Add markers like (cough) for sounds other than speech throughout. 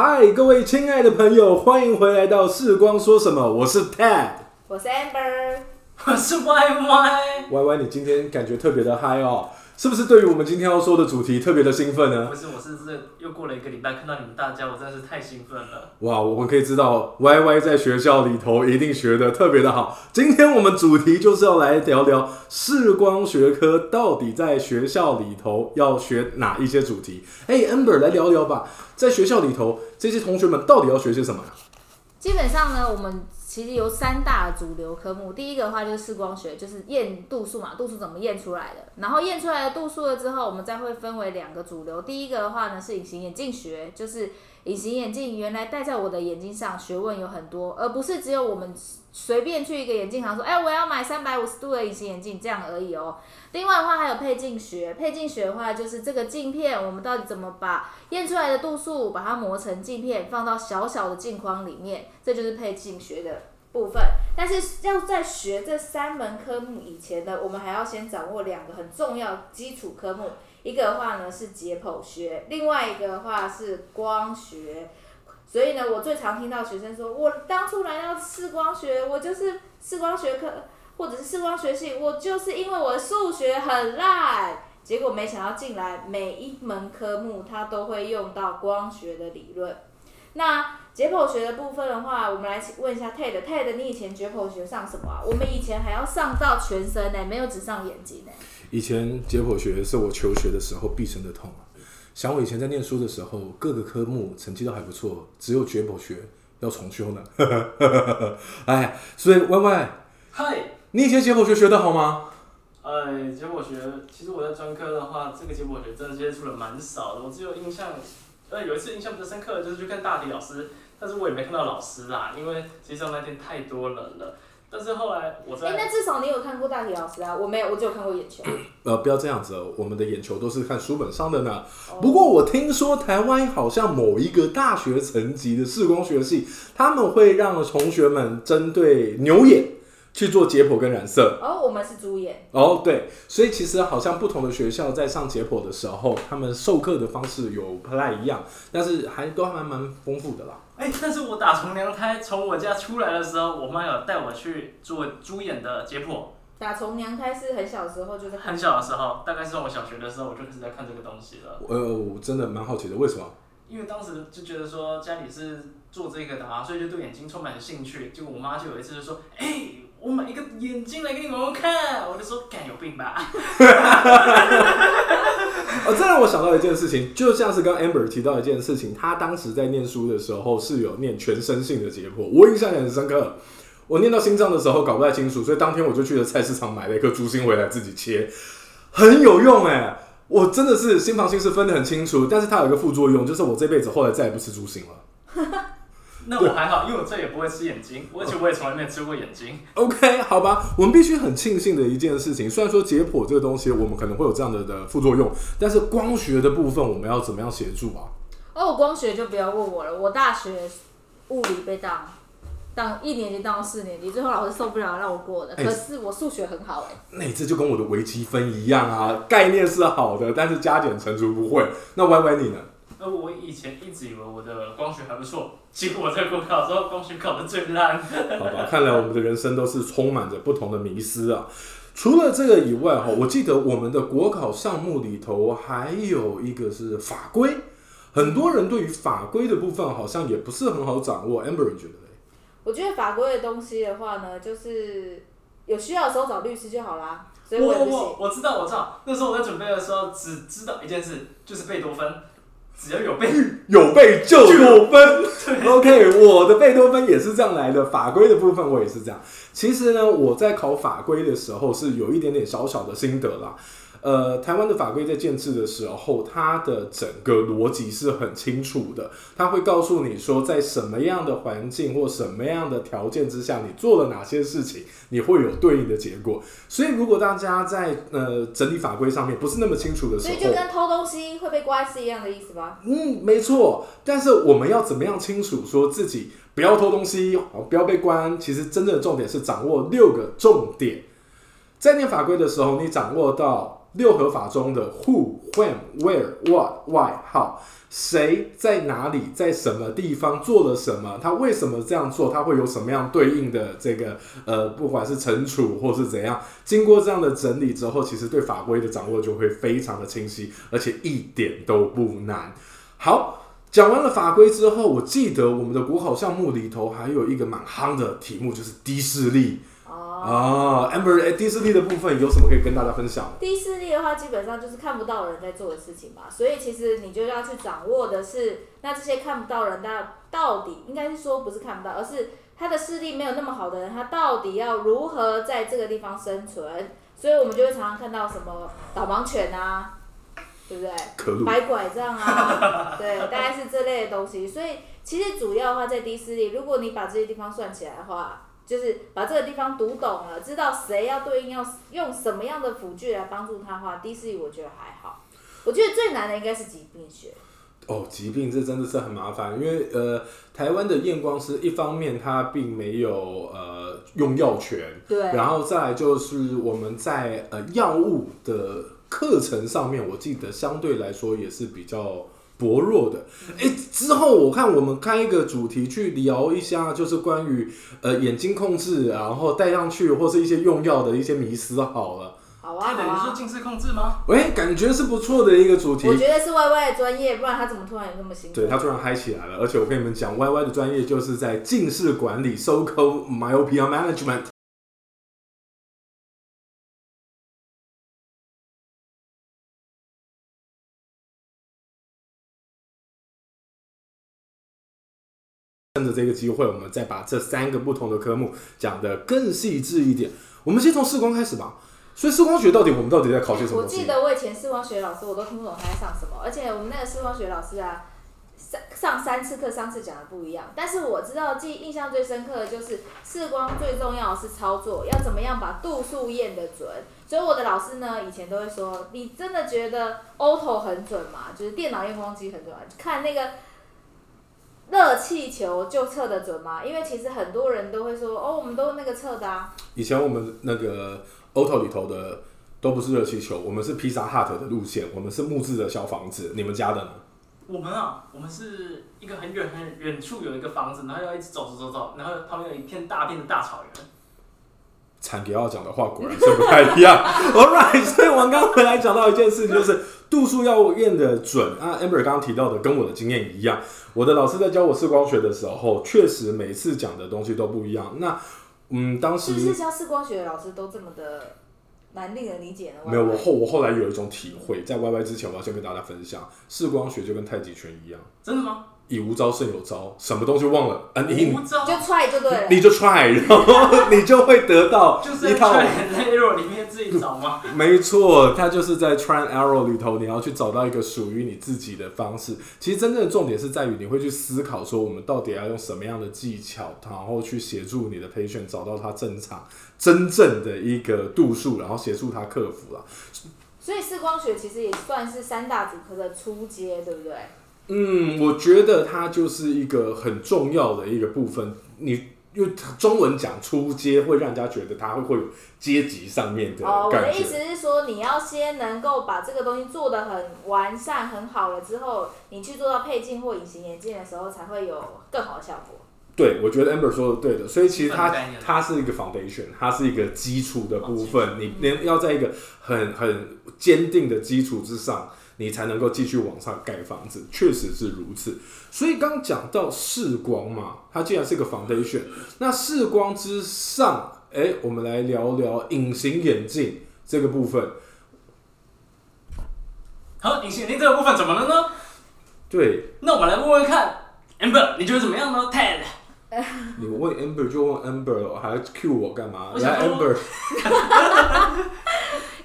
嗨，各位亲爱的朋友，欢迎回来到《视光说什么》，我是 Ted。我是 Amber，我是 Y Y，Y Y，你今天感觉特别的嗨哦，是不是对于我们今天要说的主题特别的兴奋呢不？是，我是这又过了一个礼拜，看到你们大家，我真的是太兴奋了。哇，我们可以知道 Y Y 在学校里头一定学的特别的好。今天我们主题就是要来聊聊视光学科到底在学校里头要学哪一些主题。哎，Amber 来聊聊吧，在学校里头这些同学们到底要学些什么呀？基本上呢，我们其实有三大主流科目。第一个的话就是视光学，就是验度数嘛，度数怎么验出来的。然后验出来的度数了之后，我们再会分为两个主流。第一个的话呢是隐形眼镜学，就是隐形眼镜原来戴在我的眼睛上，学问有很多，而不是只有我们随便去一个眼镜行说，哎，我要买三百五十度的隐形眼镜这样而已哦。另外的话还有配镜学，配镜学的话就是这个镜片，我们到底怎么把验出来的度数把它磨成镜片，放到小小的镜框里面，这就是配镜学的部分。但是要在学这三门科目以前呢，我们还要先掌握两个很重要基础科目，一个的话呢是解剖学，另外一个的话是光学。所以呢，我最常听到学生说，我当初来到视光学，我就是视光学科或者是视光学系，我就是因为我数学很烂，结果没想到进来每一门科目它都会用到光学的理论。那解剖学的部分的话，我们来问一下 Ted，Ted，你以前解剖学上什么啊？我们以前还要上到全身呢、没有只上眼睛呢、以前解剖学是我求学的时候毕生的痛啊。想我以前在念书的时候，各个科目成绩都还不错，只有解剖学要重修呢。(laughs) 哎，所以 Y Y，嗨，你以前解剖学学的好吗？哎，解剖学，其实我在专科的话，这个解剖学真的接触的蛮少的。我只有印象，呃，有一次印象比较深刻的就是去看大体老师，但是我也没看到老师啦，因为实际上那天太多人了。但是后来我哎、在那至少你有看过大体老师啊，我没有，我只有看过眼球。(coughs) 呃，不要这样子哦，我们的眼球都是看书本上的呢。哦不过我听说台湾好像某一个大学层级的视光学系，他们会让同学们针对牛眼去做解剖跟染色。哦，我们是猪眼。哦，对，所以其实好像不同的学校在上解剖的时候，他们授课的方式有不太一样，但是还都还蛮丰富的啦。哎、但是我打从娘胎从我家出来的时候，我妈有带我去做猪眼的解剖。打从娘胎是很小时候就在看很小的时候，大概是从我小学的时候，我就开始在看这个东西了。呃，我真的蛮好奇的，为什么？因为当时就觉得说家里是做这个的啊，所以就对眼睛充满了兴趣。结果我妈就有一次就说：“哎、我买一个眼镜来给你们玩看。”我就说：“干有病吧 (laughs) 哦，这让我想到一件事情，就像是刚 Amber 提到一件事情，他当时在念书的时候是有念全身性的解剖，我印象也很深刻。我念到心脏的时候搞不太清楚，所以当天我就去了菜市场买了一颗猪心回来自己切，很有用哎、我真的是心房心室分得很清楚，但是它有一个副作用，就是我这辈子后来再也不吃猪心了。？”那我还好，因为我这也不会吃眼睛，而且我也从来没有吃过眼睛。OK，好吧，我们必须很庆幸的一件事情，虽然说解剖这个东西我们可能会有这样的的副作用，但是光学的部分我们要怎么样协助啊？哦，光学就不要问我了，我大学物理被当当一年级当到四年级，最后老师受不了让我过的。哎可是我数学很好哎、那这就跟我的微积分一样啊，概念是好的，但是加减乘除不会。那歪歪你呢？而我以前一直以为我的光学还不错，结果我在国考的时候光学考的最烂。(laughs) 好吧，看来我们的人生都是充满着不同的迷思啊。除了这个以外，哈，我记得我们的国考项目里头还有一个是法规，很多人对于法规的部分好像也不是很好掌握。Amber 你觉得嘞？我觉得法规的东西的话呢，就是有需要的时候找律师就好啦。所以我我我。我知道我知道，那时候我在准备的时候只知道一件事，就是贝多芬，只要有被，(laughs) 有被就多分。(laughs) OK，我的贝多芬也是这样来的，法规的部分我也是这样。其实呢，我在考法规的时候是有一点点小小的心得啦。呃，台湾的法规在建制的时候，它的整个逻辑是很清楚的，它会告诉你说，在什么样的环境或什么样的条件之下，你做了哪些事情，你会有对应的结果。所以，如果大家在呃整理法规上面不是那么清楚的时候，所以就跟偷东西会被关是一样的意思吗？嗯，没错。但是我们要怎么样清楚说自己不要偷东西，哦不要被关？其实真正的重点是掌握六个重点。在念法规的时候，你掌握到六合法中的 who、when、where、what、why、how，谁在哪里，在什么地方做了什么，他为什么这样做，他会有什么样对应的这个呃，不管是惩处或是怎样，经过这样的整理之后，其实对法规的掌握就会非常的清晰，而且一点都不难。好。讲完了法规之后，我记得我们的国考项目里头还有一个蛮夯的题目，就是低视力。哦，，amber，哎，低视力的部分有什么可以跟大家分享？低视力的话，基本上就是看不到人在做的事情嘛，所以其实你就要去掌握的是，那这些看不到人，他到底应该是说不是看不到，而是他的视力没有那么好的人，他到底要如何在这个地方生存？所以我们就会常常看到什么导盲犬啊。(laughs) 对不对？可鲁摆拐杖啊，对，大概是这类的东西。所以其实主要的话在低视力，如果你把这些地方算起来的话，就是把这个地方读懂了，知道谁要对应要用什么样的辅具来帮助他的话，低视力我觉得还好。我觉得最难的应该是疾病学。哦，疾病这真的是很麻烦，因为呃，台湾的验光师一方面他并没有呃用药权，对，然后再来就是我们在呃药物的课程上面，我记得相对来说也是比较薄弱的。哎，之后我看我们开一个主题去聊一下，就是关于呃眼睛控制，然后戴上去或是一些用药的一些迷思好了。好啊，对的，好啊。说近视控制吗？喂，感觉是不错的一个主题我。觉得是 Y Y 的专业，不然他怎么突然有那么兴奋？对他突然嗨起来了，而且我跟你们讲，Y Y 的专业就是在近视管理 （so called myopia management）。趁着这个机会，我们再把这三个不同的科目讲得更细致一点。我们先从视光开始吧。所以视光学到底我们到底在考些什么我？记得我以前视光学老师，我都听不懂他在上什么，而且我们那个视光学老师啊，上上三次课，上次讲的不一样。但是我知道记印象最深刻的就是视光最重要的是操作，要怎么样把度数验得准。所以我的老师呢，以前都会说，你真的觉得 auto 很准吗？就是电脑验光机很准吗，看那个。热气球就测得准吗？因为其实很多人都会说，哦，我们都那个测的啊。以前我们那个 Auto 里头的都不是热气球，我们是披萨 hut 的路线，我们是木质的小房子。你们家的呢？我们啊，我们是一个很远很远处有一个房子，然后要一直走走走走，然后旁边有一片大片的大草原。产给要讲的话果然是不太一样。(laughs) All right，所以我们刚刚回来讲到一件事情，就是度数要验的准啊。Amber 刚刚提到的跟我的经验一样，我的老师在教我视光学的时候，确实每次讲的东西都不一样。那嗯，当时是不是教视光学的老师都这么的难令人理解呢？没有，我后我后来有一种体会，在 Y Y 之前，我要先跟大家分享，视光学就跟太极拳一样，真的吗？以无招胜有招，什么东西忘了啊？你无招就踹就对了。你就 try，然后 (laughs) 你就会得到就是在一套。Try and Error 里面自己找吗？没错，它就是在 try and error 里头，你要去找到一个属于你自己的方式。其实真正的重点是在于你会去思考说，我们到底要用什么样的技巧，然后去协助你的 patient 找到他正常、真正的一个度数，然后协助他克服了。所以视光学其实也算是三大主科的初阶，对不对？嗯，我觉得它就是一个很重要的一个部分。你因为中文讲出街，会让人家觉得它会会有阶级上面的哦，我感。的意思是说，你要先能够把这个东西做得很完善、很好了之后，你去做到配镜或隐形眼镜的时候，才会有更好的效果。对，我觉得 Amber 说的对的，所以其实它基本概念它是一个 foundation，它是一个基础的部分，你连要在一个很很坚定的基础之上，你才能够继续往上盖房子，确实是如此。所以刚讲到视光嘛，它既然是个 foundation，那视光之上，哎，我们来聊聊隐形眼镜这个部分。好，隐形眼镜这个部分怎么了呢？对那我们来问问看，Amber，你觉得怎么样呢？Ted，你问 Amber 就问 Amber，还要 Q 我干嘛？来 Amber，(laughs)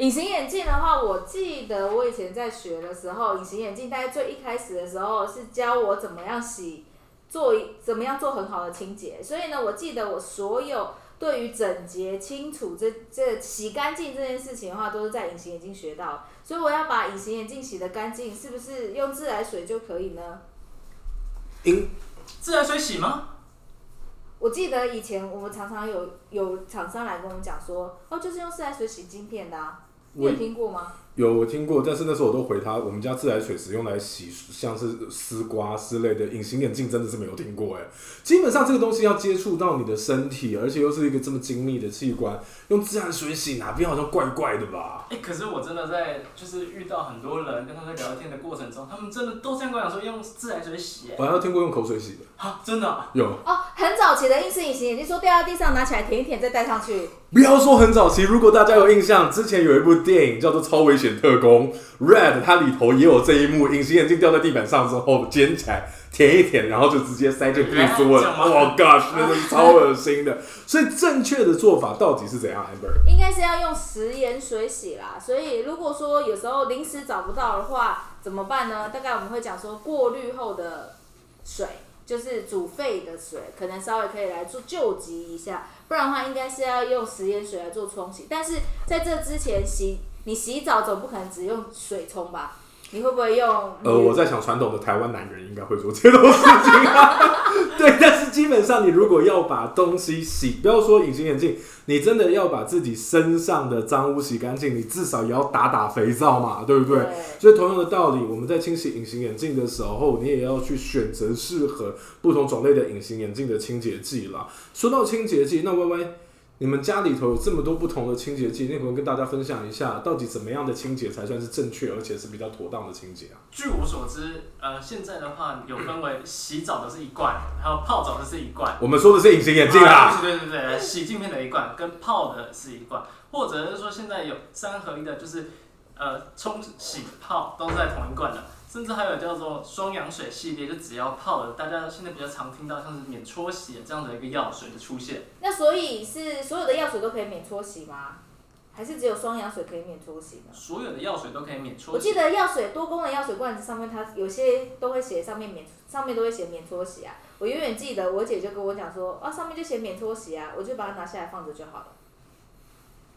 隐形眼镜的话，我记得我以前在学的时候，隐形眼镜大概最一开始的时候是教我怎么样洗，做怎么样做很好的清洁。所以呢，我记得我所有对于整洁、清楚这这洗干净这件事情的话，都是在隐形眼镜学到。所以我要把隐形眼镜洗得干净，是不是用自来水就可以呢？隐自来水洗吗？我记得以前我们常常有有厂商来跟我们讲说，哦，就是用自来水洗镜片的啊，你有听过吗？有我听过，但是那时候我都回他，我们家自来水只用来洗，像是丝瓜之类的。隐形眼镜真的是没有听过哎。基本上这个东西要接触到你的身体，而且又是一个这么精密的器官，用自来水洗哪边好像怪怪的吧？哎、可是我真的在就是遇到很多人跟他们在聊天的过程中，他们真的都这样跟我讲说用自来水洗、哎，我还有听过用口水洗的，啊，真的啊、有。哦，很早期的硬式隐形眼镜，说掉在地上拿起来舔一舔再戴上去。不要说很早期，如果大家有印象，之前有一部电影叫做《超危险特工》，Red，它里头也有这一幕，隐形眼镜掉在地板上之后捡起来舔一舔，然后就直接塞进屁股了。这样吗哇 gosh，那真是超恶心的。所以正确的做法到底是怎样，Amber？应该是要用食盐水洗啦，所以如果说有时候临时找不到的话，怎么办呢？大概我们会讲说过滤后的水，就是煮沸的水，可能稍微可以来做救急一下，不然的话应该是要用食盐水来做冲洗。但是在这之前洗，你洗澡总不可能只用水冲吧？你会不会用？呃，我在想传统的台湾男人应该会做这种事情啊。(laughs) 对，但是基本上你如果要把东西洗，不要说隐形眼镜，你真的要把自己身上的脏污洗干净，你至少也要打打肥皂嘛，对不对？所以同样的道理，我们在清洗隐形眼镜的时候，你也要去选择适合不同种类的隐形眼镜的清洁剂啦。说到清洁剂，那歪歪，你们家里头有这么多不同的清洁剂，那可能跟大家分享一下，到底怎么样的清洁才算是正确，而且是比较妥当的清洁啊？据我所知，呃，现在的话有分为洗澡的是一罐，还有泡澡的是一罐。我们说的是隐形眼镜啊。啊对对对对，洗镜片的一罐跟泡的是一罐，或者是说现在有三合一的，就是呃冲洗泡都是在同一罐的，甚至还有叫做双氧水系列，就只要泡的，大家现在比较常听到像是免搓洗这样的一个药水的出现。那所以是所有的药水都可以免搓洗吗？还是只有双氧水可以免搓洗呢？所有的药水都可以免搓洗我记。得药水多功能药水罐子上面，它有些都会写上面免，上面都会写免搓洗啊。我永远记得我姐就跟我讲说，啊上面就写免搓洗啊，我就把它拿下来放着就好了。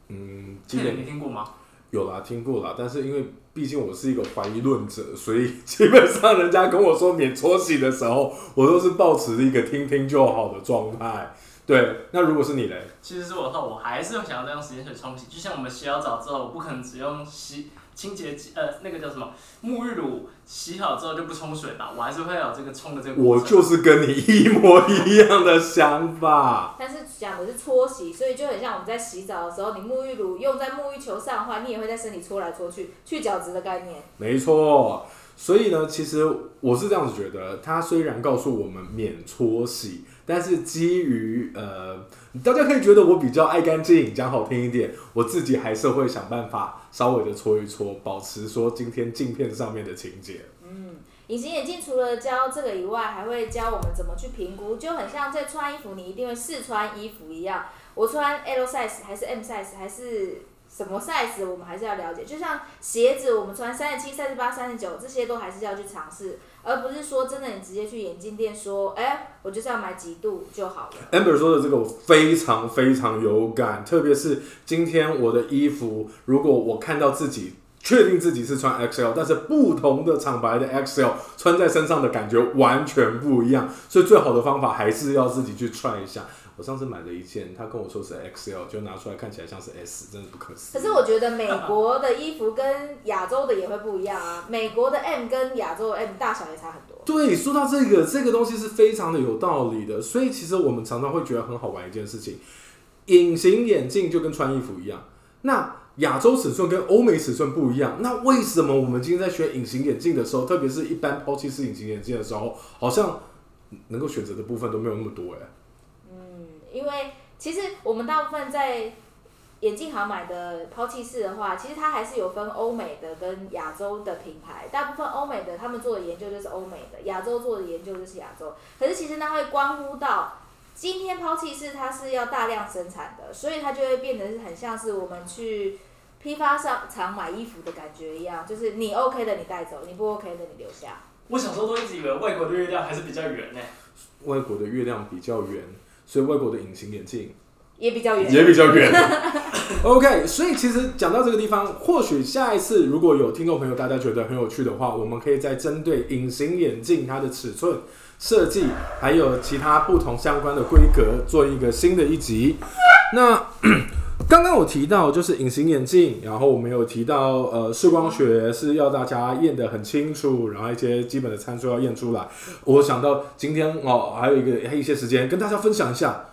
嗯，基这个你听过吗？有啦，听过啦，但是因为毕竟我是一个怀疑论者，所以基本上人家跟我说免搓洗的时候，我都是保持一个听听就好的状态。对，那如果是你嘞？其实是我的话，我还是会想要再用洗洁水冲洗。就像我们洗好澡之后，我不可能只用洗清洁剂，呃，那个叫什么沐浴乳洗好之后就不冲水吧？我还是会有这个冲的这个。我就是跟你一模一样的想法。但是讲的是搓洗，所以就很像我们在洗澡的时候，你沐浴乳用在沐浴球上的话，你也会在身体搓来搓去，去角质的概念。没错，所以呢，其实我是这样子觉得，它虽然告诉我们免搓洗，但是基于呃，大家可以觉得我比较爱干净，讲好听一点，我自己还是会想办法稍微的搓一搓，保持说今天镜片上面的情节。嗯，隐形眼镜除了教这个以外，还会教我们怎么去评估，就很像在穿衣服，你一定会试穿衣服一样。我穿 L size 还是 M size 还是什么 size，我们还是要了解。就像鞋子，我们穿三十七、三十八、三十九，这些都还是要去尝试，而不是说真的你直接去眼镜店说，哎、我就是要买几度就好了。Amber 说的这个我非常非常有感，特别是今天我的衣服，如果我看到自己确定自己是穿 XL，但是不同的厂牌的 XL 穿在身上的感觉完全不一样，所以最好的方法还是要自己去穿一下。我上次买了一件，他跟我说是 XL，就拿出来看起来像是 S，真的不可思议。可是我觉得美国的衣服跟亚洲的也会不一样啊，美国的 M 跟亚洲的 M 大小也差很多。对，说到这个，这个东西是非常的有道理的，所以其实我们常常会觉得很好玩一件事情，隐形眼镜就跟穿衣服一样，那亚洲尺寸跟欧美尺寸不一样，那为什么我们今天在选隐形眼镜的时候，特别是一般抛弃式隐形眼镜的时候，好像能够选择的部分都没有那么多哎？嗯，因为其实我们大部分在眼镜行买的抛弃式的话，其实它还是有分欧美的跟亚洲的品牌。大部分欧美的他们做的研究就是欧美的，亚洲做的研究就是亚洲。可是其实它会关乎到今天抛弃式它是要大量生产的，所以它就会变得是很像是我们去批发商厂买衣服的感觉一样，就是你 OK 的你带走，你不 OK 的你留下。我小时候都一直以为外国的月亮还是比较圆呢、外国的月亮比较圆，所以外国的隐形眼镜也比较远，也比较远。(laughs) OK，所以其实讲到这个地方，或许下一次如果有听众朋友大家觉得很有趣的话，我们可以再针对隐形眼镜它的尺寸设计，还有其他不同相关的规格做一个新的一集。那刚刚我提到就是隐形眼镜，然后我们有提到呃视光学是要大家验得很清楚，然后一些基本的参数要验出来。我想到今天哦还有一个还有一些时间跟大家分享一下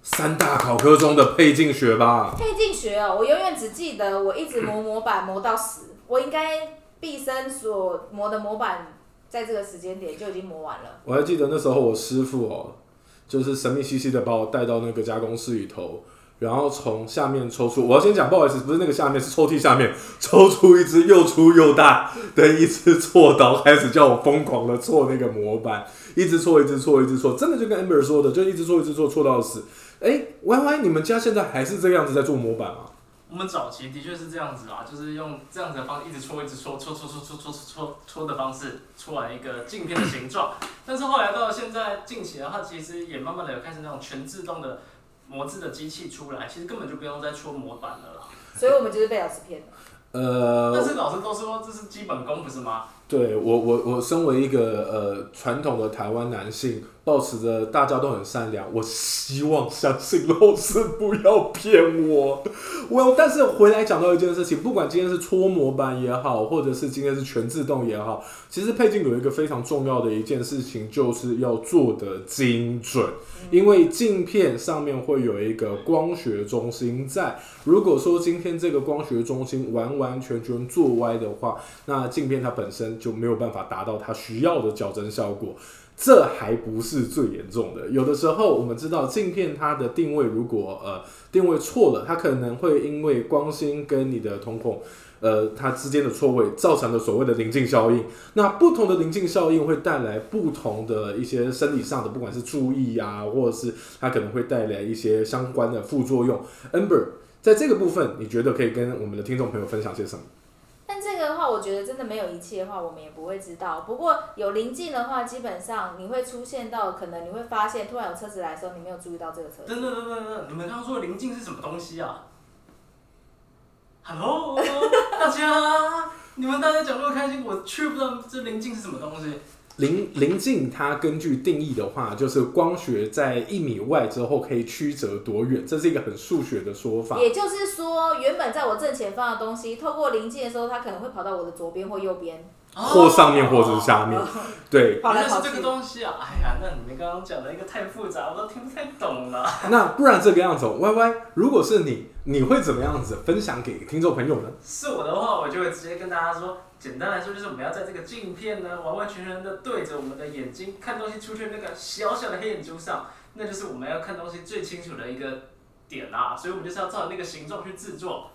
三大考科中的配镜学吧。配镜学哦，我永远只记得我一直磨模板磨到死，我应该毕生所磨的模板，在这个时间点就已经磨完了。我还记得那时候我师傅哦，就是神秘兮兮的把我带到那个加工室里头，然后从下面抽出，我要先讲不好意思，不是那个下面，是抽屉下面抽出一只又粗又大的一只锉刀，开始叫我疯狂的锉那个模板，一直锉，一直锉，一直锉，真的就跟 Amber 说的，就一直锉，一直锉，锉到死。哎，Y Y，你们家现在还是这个样子在做模板吗？我们早期的确是这样子啊，就是用这样子的方式一直搓，一直搓，搓搓搓搓搓搓搓的方式搓完一个镜片的形状。但是后来到了现在近期的话，其实也慢慢的有开始那种全自动的模制的机器出来，其实根本就不用再出模板了啦。所以我们就是被老师骗的。呃，但是老师都说这是基本功，不是吗？对我我我身为一个呃传统的台湾男性，保持着大家都很善良，我希望相信老师不要骗我。我但是回来讲到一件事情，不管今天是搓模板也好，或者是今天是全自动也好，其实配镜有一个非常重要的一件事情，就是要做的精准，因为镜片上面会有一个光学中心在。如果说今天这个光学中心完完全全做歪的话，那镜片它本身就没有办法达到它需要的矫正效果。这还不是最严重的，有的时候我们知道镜片它的定位如果呃定位错了，它可能会因为光芯跟你的瞳孔呃它之间的错位，造成了所谓的临近效应。那不同的临近效应会带来不同的一些生理上的，不管是注意啊，或者是它可能会带来一些相关的副作用。Amber。在这个部分，你觉得可以跟我们的听众朋友分享些什么？但这个的话，我觉得真的没有仪器的话，我们也不会知道。不过有临近的话，基本上你会出现到，可能你会发现，突然有车子来的时候，你没有注意到这个车子。等等等等等，你们刚刚说的临近是什么东西啊？Hello，大家，你们大家讲那么开心，我却不知道这临近是什么东西。临临近，它根据定义的话，就是光学在一米外之后可以曲折多远，这是一个很数学的说法。也就是说，原本在我正前方的东西，透过临近的时候，它可能会跑到我的左边或右边。或上面或者是下面，对，原来是这个东西啊！哎呀，那你们刚刚讲的一个太复杂，我都听不太懂了。(laughs) 那不然这个样子，Y Y，如果是你，你会怎么样子分享给听众朋友呢？是我的话，我就会直接跟大家说，简单来说就是我们要在这个镜片呢，完完全全的对着我们的眼睛看东西出去那个小小的黑眼珠上，那就是我们要看东西最清楚的一个点啊！所以我们就是要照那个形状去制作。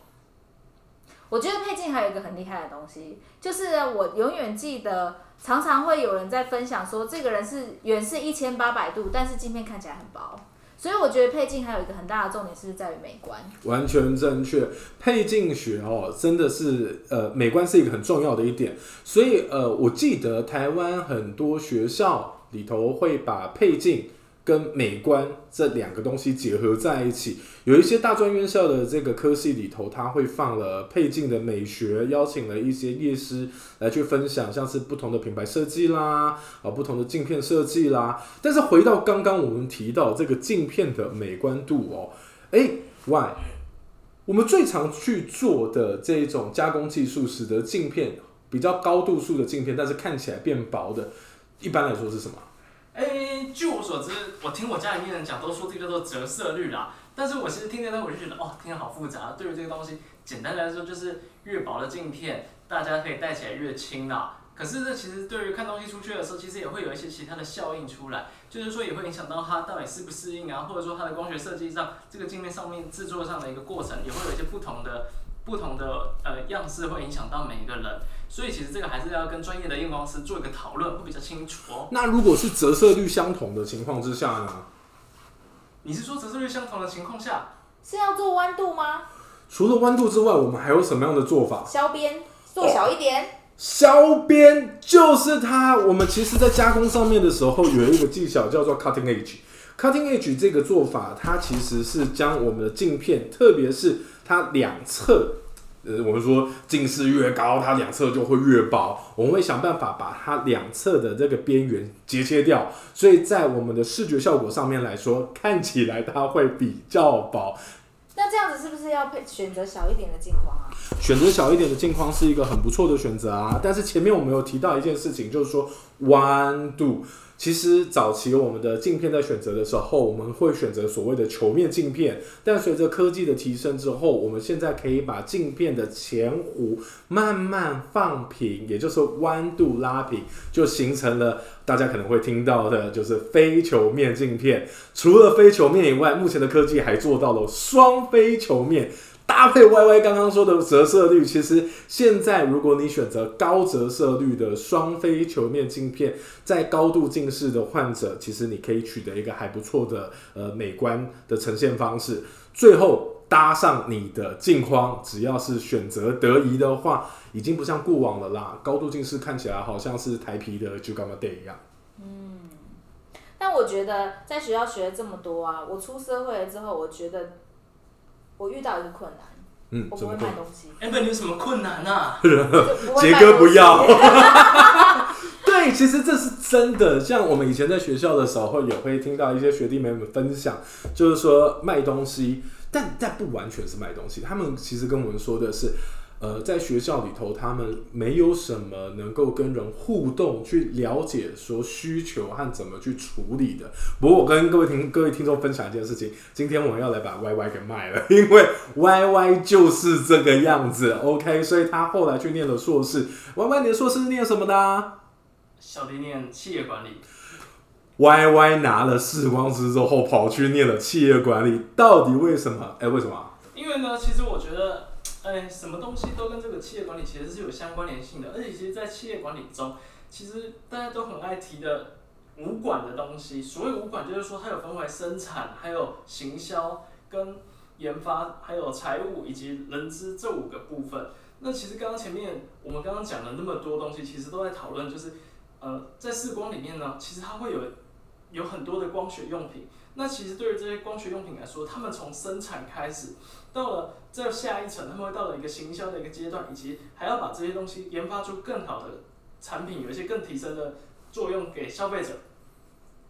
我觉得配镜还有一个很厉害的东西，就是我永远记得，常常会有人在分享说，这个人是远视一千八百度，但是镜片看起来很薄。所以我觉得配镜还有一个很大的重点是在于美观。完全正确，配镜学哦，真的是呃，美观是一个很重要的一点。所以呃，我记得台湾很多学校里头会把配镜。跟美观这两个东西结合在一起，有一些大专院校的这个科系里头，它会放了配镜的美学，邀请了一些业师来去分享，像是不同的品牌设计啦，啊，不同的镜片设计啦。但是回到刚刚我们提到这个镜片的美观度哦，哎，why？我们最常去做的这一种加工技术，使得镜片比较高度数的镜片，但是看起来变薄的，一般来说是什么？哎，据我所知，我听我家里面人讲，都说这个叫做折射率啦。但是我其实听到我就觉得，哦，听得好复杂。对于这个东西，简单来说就是越薄的镜片，大家可以戴起来越轻啦。可是这其实对于看东西出去的时候，其实也会有一些其他的效应出来，就是说也会影响到它到底适不适应啊，或者说它的光学设计上，这个镜面上面制作上的一个过程，也会有一些不同的不同的呃样式，会影响到每一个人。所以其实这个还是要跟专业的验光师做一个讨论，会比较清楚哦。那如果是折射率相同的情况之下呢？你是说折射率相同的情况下是要做弯度吗？除了弯度之外，我们还有什么样的做法？削边做小一点。削边就是它。我们其实在加工上面的时候，有一个技巧叫做 cutting edge。cutting edge 这个做法，它其实是将我们的镜片，特别是它两侧。呃，我们说近视越高，它两侧就会越薄。我们会想办法把它两侧的这个边缘截切掉，所以在我们的视觉效果上面来说，看起来它会比较薄。那这样子是不是要配选择小一点的镜框啊？选择小一点的镜框是一个很不错的选择啊。但是前面我们有提到一件事情，就是说弯度。其实早期我们的镜片在选择的时候，我们会选择所谓的球面镜片。但随着科技的提升之后，我们现在可以把镜片的前弧慢慢放平，也就是弯度拉平，就形成了大家可能会听到的，就是非球面镜片。除了非球面以外，目前的科技还做到了双非球面。搭配 Y Y 刚刚说的折射率，其实现在如果你选择高折射率的双非球面镜片，在高度近视的患者，其实你可以取得一个还不错的呃美观的呈现方式。最后搭上你的镜框，只要是选择得宜的话，已经不像过往了啦。高度近视看起来好像是台皮的 j u g a m a Day 一样。嗯，但我觉得在学校学了这么多啊，我出社会了之后，我觉得。我遇到一个困难，嗯，我不会卖东西。哎，那你有什么困难啊？杰哥不要。(laughs) 对，其实这是真的。像我们以前在学校的时候，也会听到一些学弟妹们分享，就是说卖东西，但但不完全是卖东西。他们其实跟我们说的是。呃，在学校里头，他们没有什么能够跟人互动、去了解说需求和怎么去处理的。不过，我跟各位听各位听众分享一件事情，今天我们要来把 Y Y 给卖了，因为 Y Y 就是这个样子。OK，所以他后来去念了硕士。Y Y，你的硕士念什么的？小弟念企业管理。Y Y 拿了视光师之后，跑去念了企业管理，到底为什么？哎，为什么？因为呢，其实我觉得。哎，什么东西都跟这个企业管理其实是有相关联性的，而且其实，在企业管理中，其实大家都很爱提的五管的东西。所谓五管，就是说它有分为生产、还有行销、跟研发、还有财务以及人资这五个部分。那其实刚刚前面我们刚刚讲了那么多东西，其实都在讨论，就是呃，在视光里面呢，其实它会有有很多的光学用品。那其实对于这些光学用品来说，他们从生产开始，到了在下一层，他们会到了一个行销的一个阶段，以及还要把这些东西研发出更好的产品，有一些更提升的作用给消费者。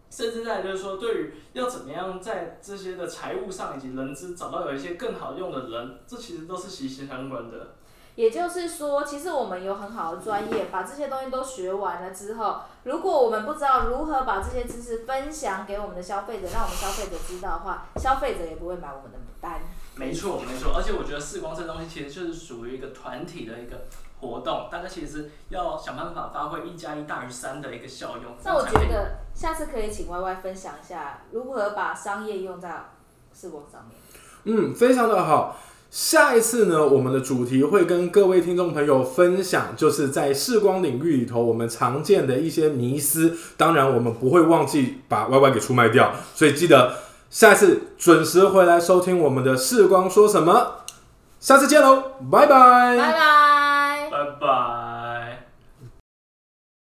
甚至在就是说，对于要怎么样在这些的财务上以及人资找到有一些更好用的人，这其实都是息息相关的。也就是说，其实我们有很好的专业，把这些东西都学完了之后，如果我们不知道如何把这些知识分享给我们的消费者，让我们消费者知道的话，消费者也不会买我们的单。没错，没错。而且我觉得视光这东西其实就是属于一个团体的一个活动，大家其实要想办法发挥一加一大于三的一个效用。那我觉得下次可以请 Y Y 分享一下如何把商业用在视光上面。嗯，非常的好。下一次呢，我们的主题会跟各位听众朋友分享，就是在视光领域里头我们常见的一些迷思。当然，我们不会忘记把 Y Y 给出卖掉，所以记得下一次准时回来收听我们的视光说什么。下次见喽，拜拜，拜拜，拜拜。